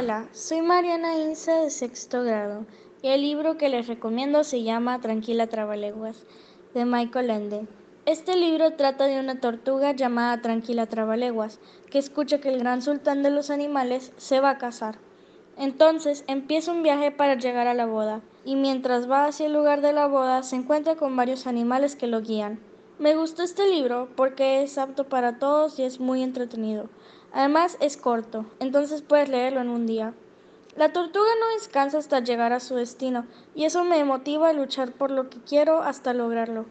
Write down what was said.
Hola, soy Mariana Inza de sexto grado y el libro que les recomiendo se llama Tranquila Trabaleguas de Michael Ende. Este libro trata de una tortuga llamada Tranquila Trabaleguas que escucha que el gran sultán de los animales se va a casar. Entonces empieza un viaje para llegar a la boda y mientras va hacia el lugar de la boda se encuentra con varios animales que lo guían. Me gustó este libro porque es apto para todos y es muy entretenido. Además es corto, entonces puedes leerlo en un día. La tortuga no descansa hasta llegar a su destino y eso me motiva a luchar por lo que quiero hasta lograrlo.